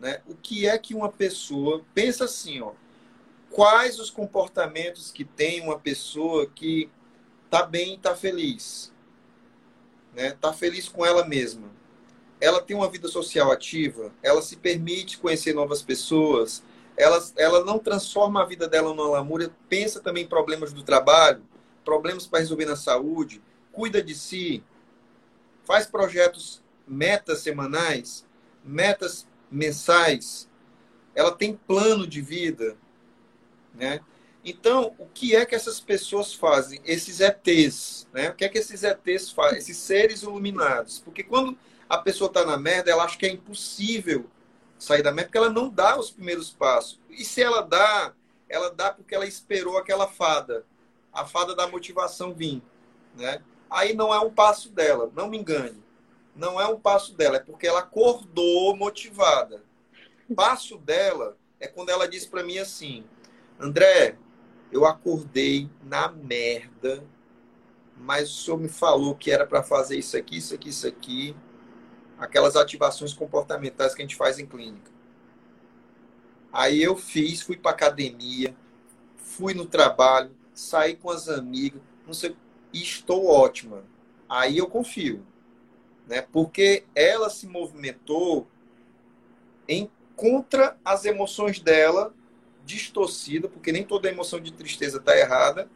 A: né? O que é que uma pessoa pensa assim, ó? Quais os comportamentos que tem uma pessoa que tá bem, tá feliz, né? Tá feliz com ela mesma. Ela tem uma vida social ativa, ela se permite conhecer novas pessoas, ela, ela não transforma a vida dela numa lamúria, pensa também em problemas do trabalho, problemas para resolver na saúde, cuida de si, faz projetos, metas semanais, metas mensais, ela tem plano de vida, né? Então, o que é que essas pessoas fazem? Esses ETs, né? O que é que esses ETs fazem? Esses seres iluminados. Porque quando a pessoa está na merda, ela acha que é impossível sair da merda, porque ela não dá os primeiros passos. E se ela dá, ela dá porque ela esperou aquela fada, a fada da motivação vir, né? Aí não é um passo dela, não me engane. Não é um passo dela, é porque ela acordou motivada. Passo dela é quando ela diz para mim assim: André, eu acordei na merda, mas o senhor me falou que era para fazer isso aqui, isso aqui, isso aqui aquelas ativações comportamentais que a gente faz em clínica. Aí eu fiz, fui para academia, fui no trabalho, saí com as amigas, não sei, estou ótima. Aí eu confio, né? Porque ela se movimentou em contra as emoções dela, distorcida, porque nem toda emoção de tristeza está errada,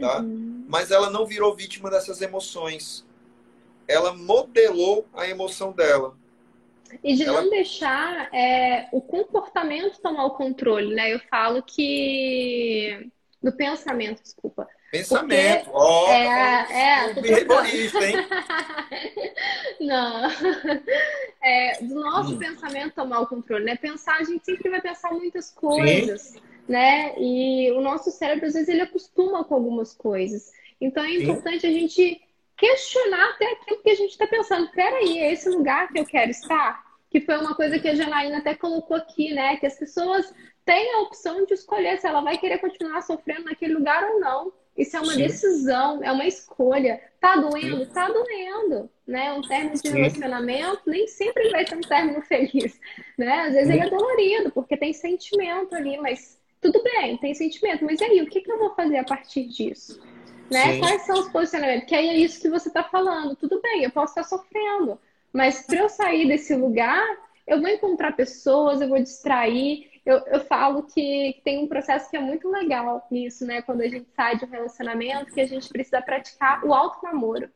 A: tá? Uhum. Mas ela não virou vítima dessas emoções ela modelou a emoção dela.
B: E de ela... não deixar é, o comportamento tomar o controle, né? Eu falo que. Do pensamento, desculpa.
A: Pensamento, ó. Oh, é, é,
B: terrorista, hein? [LAUGHS] não. É, do nosso hum. pensamento tomar o controle, né? Pensar, a gente sempre vai pensar muitas coisas, Sim. né? E o nosso cérebro, às vezes, ele acostuma com algumas coisas. Então é importante Sim. a gente questionar até aquilo que a gente está pensando. Peraí, é esse lugar que eu quero estar? Que foi uma coisa que a Janaína até colocou aqui, né? Que as pessoas têm a opção de escolher se ela vai querer continuar sofrendo naquele lugar ou não. Isso é uma Sim. decisão, é uma escolha. Tá doendo? Sim. Tá doendo, né? Um término de Sim. relacionamento nem sempre vai ser um término [LAUGHS] feliz, né? Às vezes ele é dolorido, porque tem sentimento ali, mas tudo bem, tem sentimento. Mas e aí, o que, que eu vou fazer a partir disso? Né? Sim. Quais são os posicionamentos? Que aí é isso que você está falando. Tudo bem, eu posso estar sofrendo, mas para eu sair desse lugar, eu vou encontrar pessoas, eu vou distrair. Eu, eu falo que tem um processo que é muito legal nisso, né? Quando a gente sai de um relacionamento, que a gente precisa praticar o alto namoro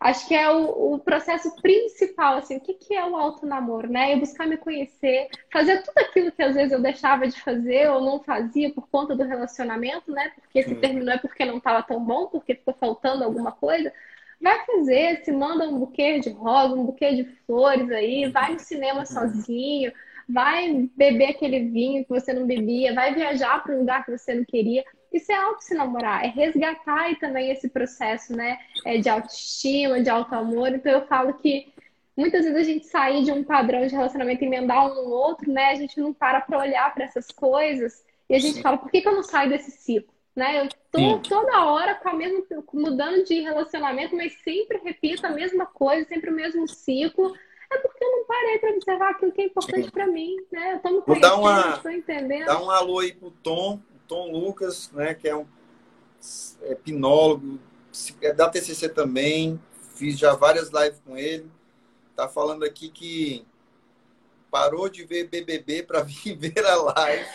B: acho que é o, o, processo principal, assim, o que, que é o alto namoro, né? Eu buscar me conhecer, fazer tudo aquilo que às vezes eu deixava de fazer ou não fazia por conta do relacionamento, né? Porque se terminou é porque não estava tão bom, porque ficou faltando alguma coisa. Vai fazer, se manda um buquê de rosa, um buquê de flores aí, vai no cinema sozinho, vai beber aquele vinho que você não bebia, vai viajar para um lugar que você não queria. Isso é auto se namorar, é resgatar também esse processo, né? É de autoestima, de auto amor. Então eu falo que muitas vezes a gente sair de um padrão de relacionamento e emendar um no outro, né? A gente não para para olhar para essas coisas e a gente fala, por que, que eu não saio desse ciclo? Né? Eu tô Sim. toda hora com a mesma, mudando de relacionamento, mas sempre repito a mesma coisa, sempre o mesmo ciclo. É porque eu não parei para observar aquilo que é importante para mim, né? Eu tô me
A: conhecendo, Vou uma, estou entendendo. Dá um alô aí pro Tom, Tom Lucas, né, que é um é, pinólogo, é da TCC também, fiz já várias lives com ele. Tá falando aqui que parou de ver BBB para [LAUGHS] vir ver a live.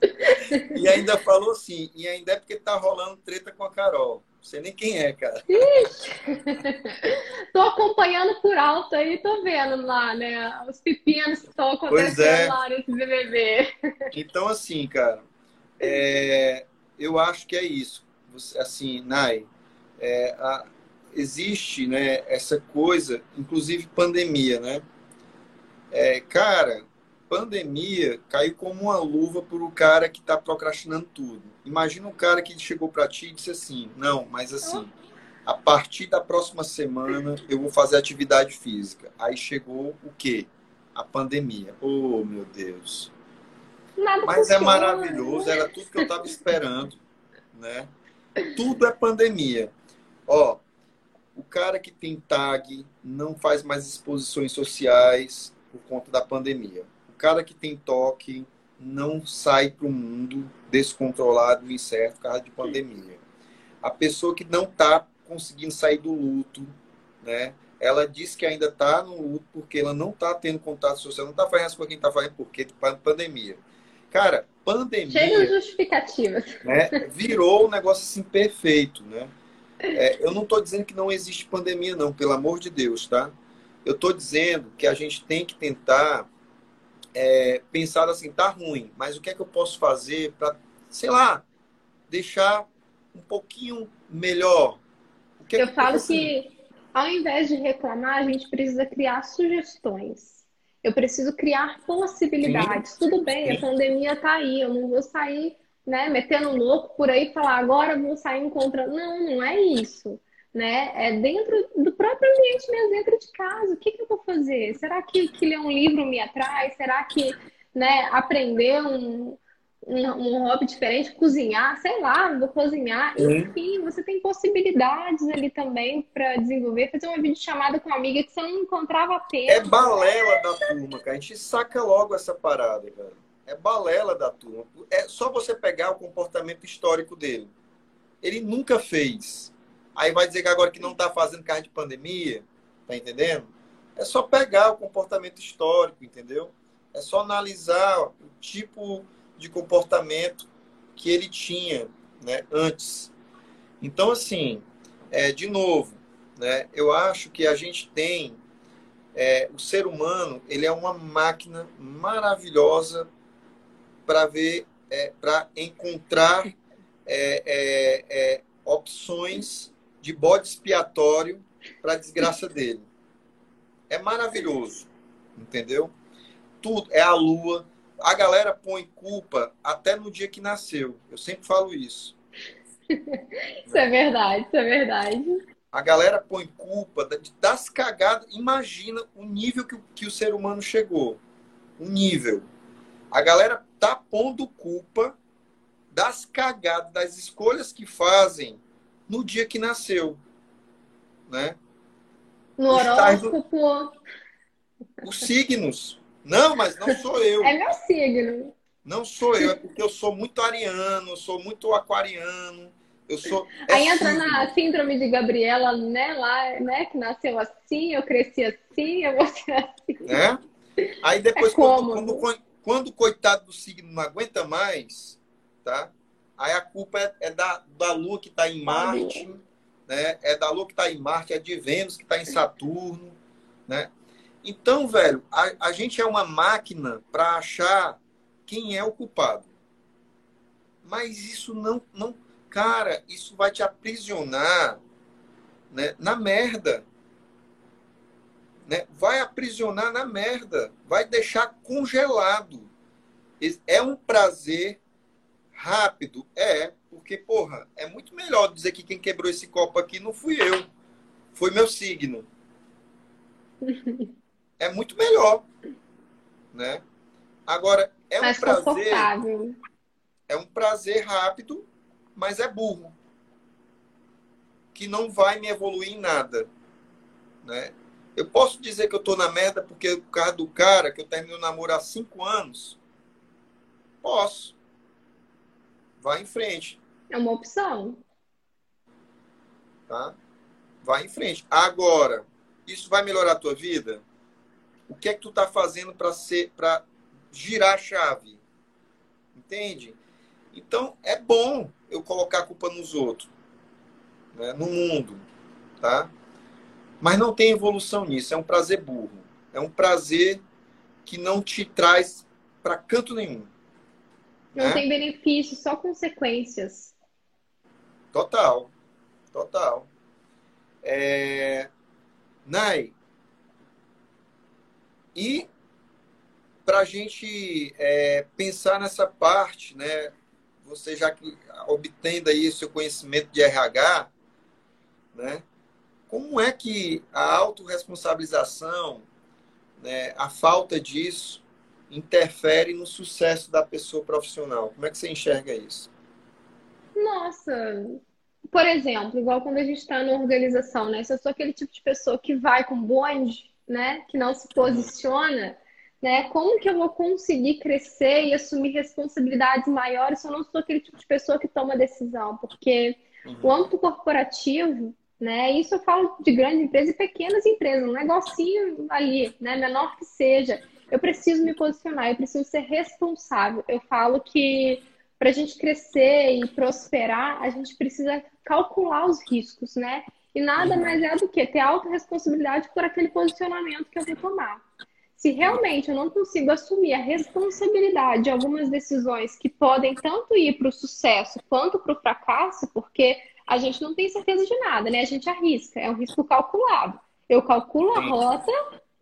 A: [LAUGHS] e ainda falou assim, e ainda é porque tá rolando treta com a Carol. Não sei nem quem é, cara. [LAUGHS]
B: Tô acompanhando por alto aí, tô vendo lá, né? Os pepinos que estão acontecendo é. lá nesse BBB. [LAUGHS]
A: Então, assim, cara, é, eu acho que é isso. Você, assim, Nai, é, a, existe né, essa coisa, inclusive pandemia, né? É, cara, pandemia caiu como uma luva para o cara que está procrastinando tudo. Imagina um cara que chegou para ti e disse assim: não, mas assim, a partir da próxima semana eu vou fazer atividade física. Aí chegou o quê? A pandemia. Oh, meu Deus. Nada mas é maravilhoso, era tudo que eu estava esperando, né? Tudo é pandemia. Ó, o cara que tem tag não faz mais exposições sociais por conta da pandemia cara que tem toque não sai para o mundo descontrolado e incerto por causa de pandemia. A pessoa que não está conseguindo sair do luto, né? ela disse que ainda está no luto porque ela não está tendo contato social, não está fazendo as coisas que está fazendo porque pandemia. Cara, pandemia.
B: Cheio de justificativas.
A: Né, virou um negócio assim perfeito, né? É, eu não estou dizendo que não existe pandemia, não, pelo amor de Deus, tá? Eu estou dizendo que a gente tem que tentar é, pensar assim, tá ruim, mas o que é que eu posso fazer para, sei lá, deixar um pouquinho melhor?
B: Que é eu falo que ao invés de reclamar, a gente precisa criar sugestões. Eu preciso criar possibilidades. Sim. Tudo bem, Sim. a pandemia está aí, eu não vou sair né, metendo louco por aí e falar agora vou sair encontrando. Não, não é isso. Né? É dentro do próprio ambiente mesmo, dentro de casa. O que, que eu vou fazer? Será que, que ler um livro me atrai? Será que né, aprender um, um, um hobby diferente, cozinhar, sei lá, vou cozinhar. Uhum. Enfim, você tem possibilidades ali também para desenvolver, fazer uma videochamada com uma amiga que você não encontrava tempo.
A: É balela da turma, cara. A gente saca logo essa parada, cara. É balela da turma. É só você pegar o comportamento histórico dele. Ele nunca fez. Aí vai dizer que agora que não está fazendo carro de pandemia, tá entendendo? É só pegar o comportamento histórico, entendeu? É só analisar o tipo de comportamento que ele tinha né, antes. Então, assim, é, de novo, né, eu acho que a gente tem é, o ser humano ele é uma máquina maravilhosa para ver, é, para encontrar é, é, é, opções de bode expiatório para a desgraça dele. É maravilhoso, entendeu? Tudo é a lua, a galera põe culpa até no dia que nasceu. Eu sempre falo isso.
B: isso é verdade, isso é verdade.
A: A galera põe culpa das cagadas. Imagina o nível que, que o ser humano chegou. O nível. A galera tá pondo culpa das cagadas, das escolhas que fazem no dia que nasceu. Né?
B: No horóscopo.
A: Os signos. Não, mas não sou eu.
B: É meu signo.
A: Não sou eu, é porque eu sou muito ariano, eu sou muito aquariano. Eu sou. É
B: Aí entra signo. na síndrome de Gabriela, né? Lá, né? Que nasceu assim, eu cresci assim, eu vou ser assim.
A: Né? Aí depois, é quando, quando, quando, o coitado do signo não aguenta mais, tá? Aí a culpa é, é da, da Lua que está em Marte, né? É da Lua que está em Marte, é de Vênus que está em Saturno, né? Então, velho, a, a gente é uma máquina para achar quem é o culpado. Mas isso não, não. Cara, isso vai te aprisionar né, na merda. Né? Vai aprisionar na merda. Vai deixar congelado. É um prazer rápido? É, porque, porra, é muito melhor dizer que quem quebrou esse copo aqui não fui eu. Foi meu signo. [LAUGHS] é muito melhor, né? Agora é um prazer, é um prazer rápido, mas é burro, que não vai me evoluir em nada, né? Eu posso dizer que eu tô na merda porque o causa do cara que eu termino o namoro há cinco anos? Posso. Vai em frente.
B: É uma opção.
A: Tá? Vai em frente. Agora, isso vai melhorar a tua vida? o que é que tu está fazendo para ser para girar a chave entende então é bom eu colocar a culpa nos outros né? no mundo tá mas não tem evolução nisso é um prazer burro é um prazer que não te traz para canto nenhum
B: não né? tem benefício só consequências.
A: Total. Total. É... Nai, e para a gente é, pensar nessa parte, né, você já que obtendo aí o seu conhecimento de RH, né, como é que a autorresponsabilização, né, a falta disso, interfere no sucesso da pessoa profissional? Como é que você enxerga isso?
B: Nossa, por exemplo, igual quando a gente está na organização, né? Se eu sou aquele tipo de pessoa que vai com bonde né, que não se posiciona, né, como que eu vou conseguir crescer e assumir responsabilidades maiores se eu não sou aquele tipo de pessoa que toma decisão? Porque uhum. o âmbito corporativo, Né? Isso eu falo de grandes empresas e pequenas empresas, um negocinho ali, né? menor que seja. Eu preciso me posicionar, eu preciso ser responsável. Eu falo que para a gente crescer e prosperar, a gente precisa calcular os riscos, né? E nada uhum. mais é do que ter alta responsabilidade por aquele posicionamento que eu vou tomar. Se realmente eu não consigo assumir a responsabilidade de algumas decisões que podem tanto ir para o sucesso quanto para o fracasso, porque a gente não tem certeza de nada, né? A gente arrisca, é um risco calculado. Eu calculo a rota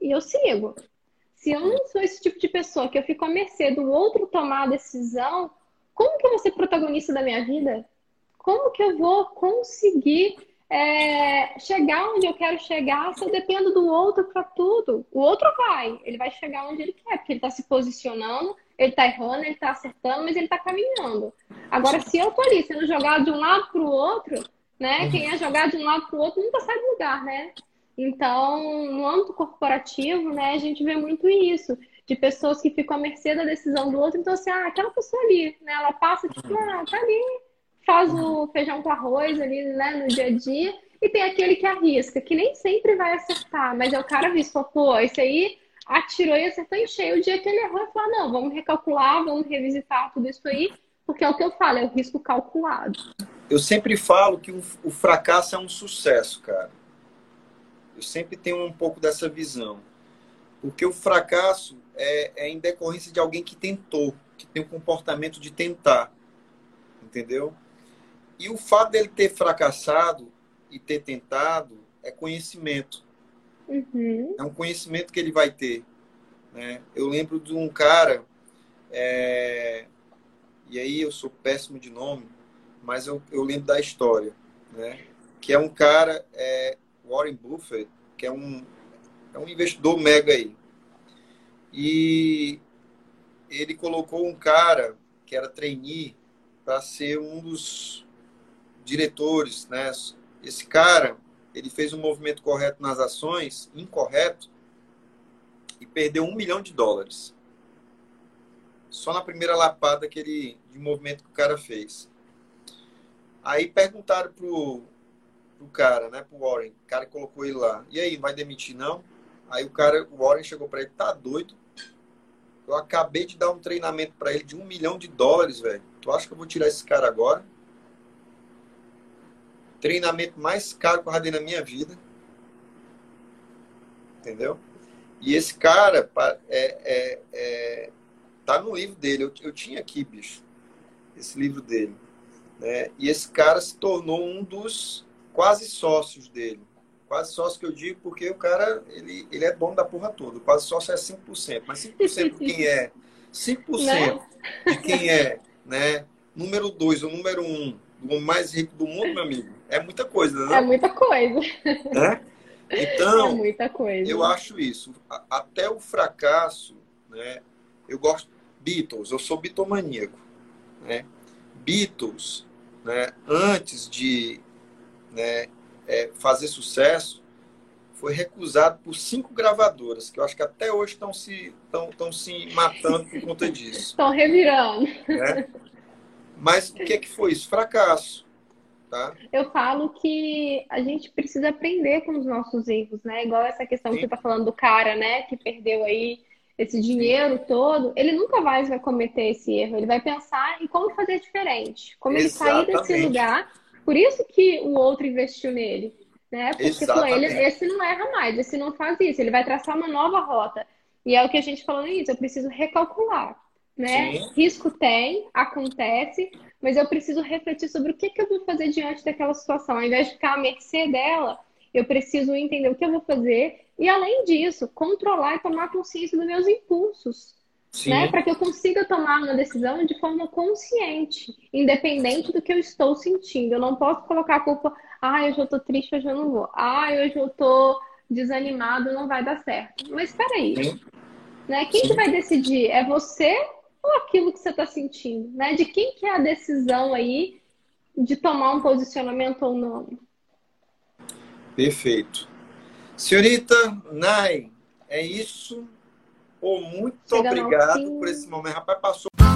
B: e eu sigo. Se eu não sou esse tipo de pessoa que eu fico à mercê do outro tomar a decisão, como que eu vou ser protagonista da minha vida? Como que eu vou conseguir é, chegar onde eu quero chegar se eu dependo do outro para tudo? O outro vai, ele vai chegar onde ele quer, porque ele está se posicionando, ele está errando, ele está acertando, mas ele está caminhando. Agora, se eu tô ali sendo jogado de um lado para o outro, né? Quem é jogado de um lado para o outro nunca sai do lugar, né? Então, no âmbito corporativo, né, a gente vê muito isso de pessoas que ficam à mercê da decisão do outro. Então, assim, ah, aquela pessoa ali, né? Ela passa, tipo, ah, tá ali, faz o feijão com arroz ali, né, no dia a dia. E tem aquele que arrisca, que nem sempre vai acertar, mas é o cara visto, pô, esse aí atirou e acertou em cheio. O dia que ele errou, ele fala, não, vamos recalcular, vamos revisitar tudo isso aí, porque é o que eu falo, é o risco calculado.
A: Eu sempre falo que o fracasso é um sucesso, cara. Eu sempre tenho um pouco dessa visão. Porque o fracasso é, é em decorrência de alguém que tentou, que tem o comportamento de tentar. Entendeu? E o fato dele ter fracassado e ter tentado é conhecimento.
B: Uhum.
A: É um conhecimento que ele vai ter. Né? Eu lembro de um cara, é... e aí eu sou péssimo de nome, mas eu, eu lembro da história, né? que é um cara, é... Warren Buffett, que é um, é um investidor mega aí. E ele colocou um cara que era trainee para ser um dos diretores, né? Esse cara, ele fez um movimento correto nas ações, incorreto, e perdeu um milhão de dólares. Só na primeira lapada que ele, de movimento que o cara fez. Aí perguntaram pro, pro cara, né, pro Warren, o cara colocou ele lá. E aí, vai demitir não? Aí o cara, o Warren chegou para ele, tá doido? Eu acabei de dar um treinamento para ele de um milhão de dólares, velho. Tu acha que eu vou tirar esse cara agora? Treinamento mais caro que eu já dei na minha vida. Entendeu? E esse cara é, é, é, tá no livro dele. Eu, eu tinha aqui, bicho, esse livro dele. Né? E esse cara se tornou um dos quase sócios dele. Quase sócio que eu digo porque o cara, ele, ele é dono da porra toda. Quase sócio é 5%. Mas 5% de quem é? 5% né? de quem é, né? Número 2 ou número 1 um, do mais rico do mundo, meu amigo, é muita coisa, né?
B: É muita coisa.
A: Né? Então,
B: é muita coisa.
A: eu acho isso. Até o fracasso, né? Eu gosto Beatles, eu sou bitomaníaco, né? Beatles, né? Antes de né, é, fazer sucesso, foi recusado por cinco gravadoras, que eu acho que até hoje estão se, estão, estão se matando por conta disso.
B: Estão revirando.
A: Né? Mas o que, é que foi isso? Fracasso. Tá?
B: Eu falo que a gente precisa aprender com os nossos erros, né? Igual essa questão Sim. que você está falando do cara, né? Que perdeu aí esse dinheiro Sim. todo. Ele nunca mais vai cometer esse erro. Ele vai pensar em como fazer diferente. Como Exatamente. ele sair desse lugar por isso que o outro investiu nele. Né? Porque pô, ele, esse não erra mais, esse não faz isso, ele vai traçar uma nova rota. E é o que a gente falou nisso, eu preciso recalcular. Né? Risco tem, acontece, mas eu preciso refletir sobre o que, que eu vou fazer diante daquela situação. Ao invés de ficar à mercê dela, eu preciso entender o que eu vou fazer e, além disso, controlar e tomar consciência dos meus impulsos né? Para que eu consiga tomar uma decisão de forma consciente, independente do que eu estou sentindo. Eu não posso colocar a culpa, ah, hoje eu estou triste, hoje eu não vou. Ah, hoje eu estou desanimado, não vai dar certo. Mas espera aí. Né? Quem que vai decidir? É você ou aquilo que você está sentindo? Né? De quem que é a decisão aí de tomar um posicionamento ou não?
A: Perfeito. Senhorita Nai, é isso. Pô, muito Chega obrigado por esse momento. Rapaz, passou.